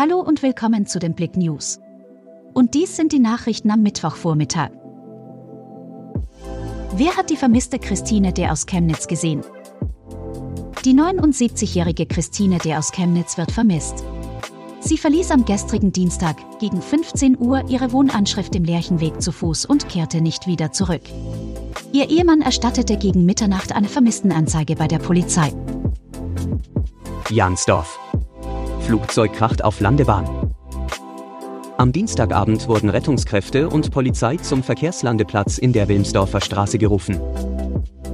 Hallo und willkommen zu den Blick News. Und dies sind die Nachrichten am Mittwochvormittag. Wer hat die vermisste Christine der aus Chemnitz gesehen? Die 79-jährige Christine der aus Chemnitz wird vermisst. Sie verließ am gestrigen Dienstag gegen 15 Uhr ihre Wohnanschrift im Lerchenweg zu Fuß und kehrte nicht wieder zurück. Ihr Ehemann erstattete gegen Mitternacht eine Vermisstenanzeige bei der Polizei. Jansdorf. Flugzeug kracht auf Landebahn. Am Dienstagabend wurden Rettungskräfte und Polizei zum Verkehrslandeplatz in der Wilmsdorfer Straße gerufen.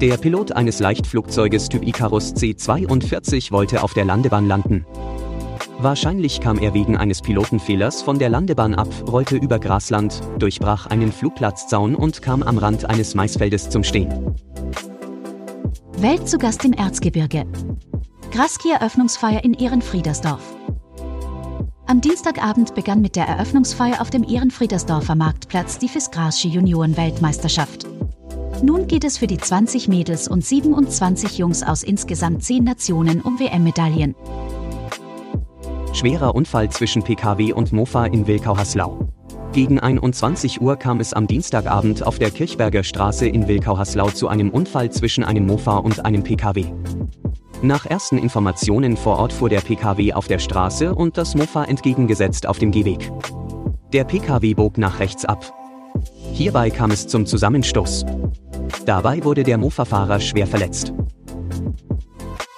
Der Pilot eines Leichtflugzeuges Typ Icarus C-42 wollte auf der Landebahn landen. Wahrscheinlich kam er wegen eines Pilotenfehlers von der Landebahn ab, rollte über Grasland, durchbrach einen Flugplatzzaun und kam am Rand eines Maisfeldes zum Stehen. Welt zu Gast im Erzgebirge. Graski-Eröffnungsfeier in Ehrenfriedersdorf. Am Dienstagabend begann mit der Eröffnungsfeier auf dem Ehrenfriedersdorfer Marktplatz die Fisgrasche Junioren-Weltmeisterschaft. Nun geht es für die 20 Mädels und 27 Jungs aus insgesamt 10 Nationen um WM-Medaillen. Schwerer Unfall zwischen Pkw und Mofa in Wilkau-Haslau. Gegen 21 Uhr kam es am Dienstagabend auf der Kirchberger Straße in Wilkau-Haslau zu einem Unfall zwischen einem Mofa und einem Pkw. Nach ersten Informationen vor Ort fuhr der Pkw auf der Straße und das Mofa entgegengesetzt auf dem Gehweg. Der Pkw bog nach rechts ab. Hierbei kam es zum Zusammenstoß. Dabei wurde der Mofa-Fahrer schwer verletzt.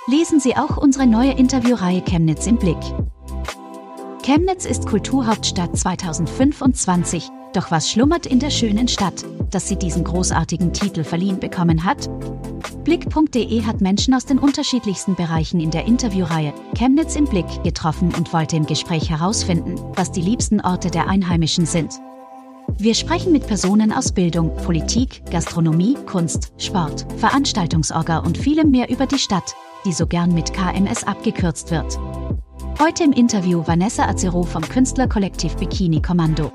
Lesen Sie auch unsere neue Interviewreihe Chemnitz im Blick. Chemnitz ist Kulturhauptstadt 2025, doch was schlummert in der schönen Stadt, dass sie diesen großartigen Titel verliehen bekommen hat? Blick.de hat Menschen aus den unterschiedlichsten Bereichen in der Interviewreihe Chemnitz im Blick getroffen und wollte im Gespräch herausfinden, was die liebsten Orte der Einheimischen sind. Wir sprechen mit Personen aus Bildung, Politik, Gastronomie, Kunst, Sport, Veranstaltungsorga und vielem mehr über die Stadt, die so gern mit KMS abgekürzt wird. Heute im Interview Vanessa Azero vom Künstlerkollektiv Bikini Kommando.